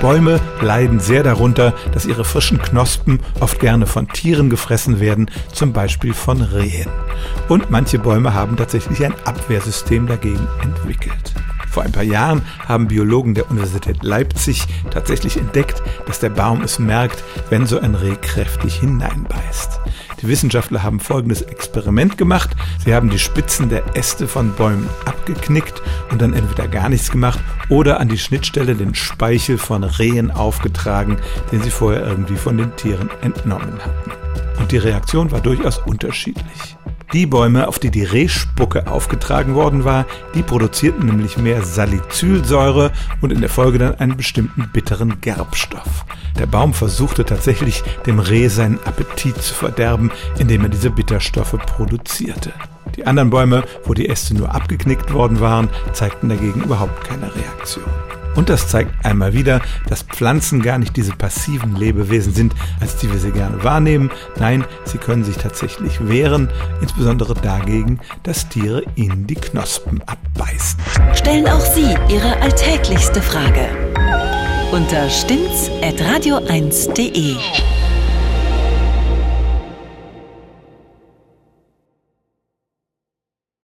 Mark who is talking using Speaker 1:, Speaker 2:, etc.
Speaker 1: Bäume leiden sehr darunter, dass ihre frischen Knospen oft gerne von Tieren gefressen werden, zum Beispiel von Rehen. Und manche Bäume haben tatsächlich ein Abwehrsystem dagegen entwickelt. Vor ein paar Jahren haben Biologen der Universität Leipzig tatsächlich entdeckt, dass der Baum es merkt, wenn so ein Reh kräftig hineinbeißt. Die Wissenschaftler haben folgendes Experiment gemacht. Sie haben die Spitzen der Äste von Bäumen abgeknickt und dann entweder gar nichts gemacht oder an die Schnittstelle den Speichel von Rehen aufgetragen, den sie vorher irgendwie von den Tieren entnommen hatten. Und die Reaktion war durchaus unterschiedlich. Die Bäume, auf die die Rehspucke aufgetragen worden war, die produzierten nämlich mehr Salicylsäure und in der Folge dann einen bestimmten bitteren Gerbstoff. Der Baum versuchte tatsächlich, dem Reh seinen Appetit zu verderben, indem er diese Bitterstoffe produzierte. Die anderen Bäume, wo die Äste nur abgeknickt worden waren, zeigten dagegen überhaupt keine Reaktion. Und das zeigt einmal wieder, dass Pflanzen gar nicht diese passiven Lebewesen sind, als die wir sie gerne wahrnehmen. Nein, sie können sich tatsächlich wehren, insbesondere dagegen, dass Tiere ihnen die Knospen abbeißen.
Speaker 2: Stellen auch Sie Ihre alltäglichste Frage unter stimmt's at radio1.de.